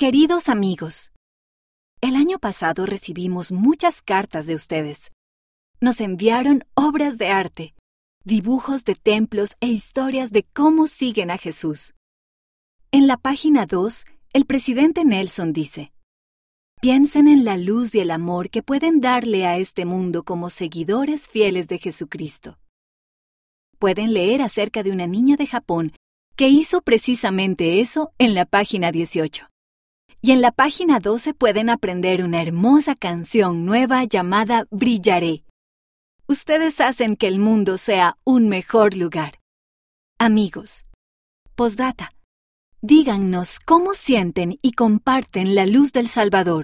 Queridos amigos, el año pasado recibimos muchas cartas de ustedes. Nos enviaron obras de arte, dibujos de templos e historias de cómo siguen a Jesús. En la página 2, el presidente Nelson dice, Piensen en la luz y el amor que pueden darle a este mundo como seguidores fieles de Jesucristo. Pueden leer acerca de una niña de Japón que hizo precisamente eso en la página 18. Y en la página 12 pueden aprender una hermosa canción nueva llamada Brillaré. Ustedes hacen que el mundo sea un mejor lugar. Amigos, postdata. Díganos cómo sienten y comparten la luz del Salvador.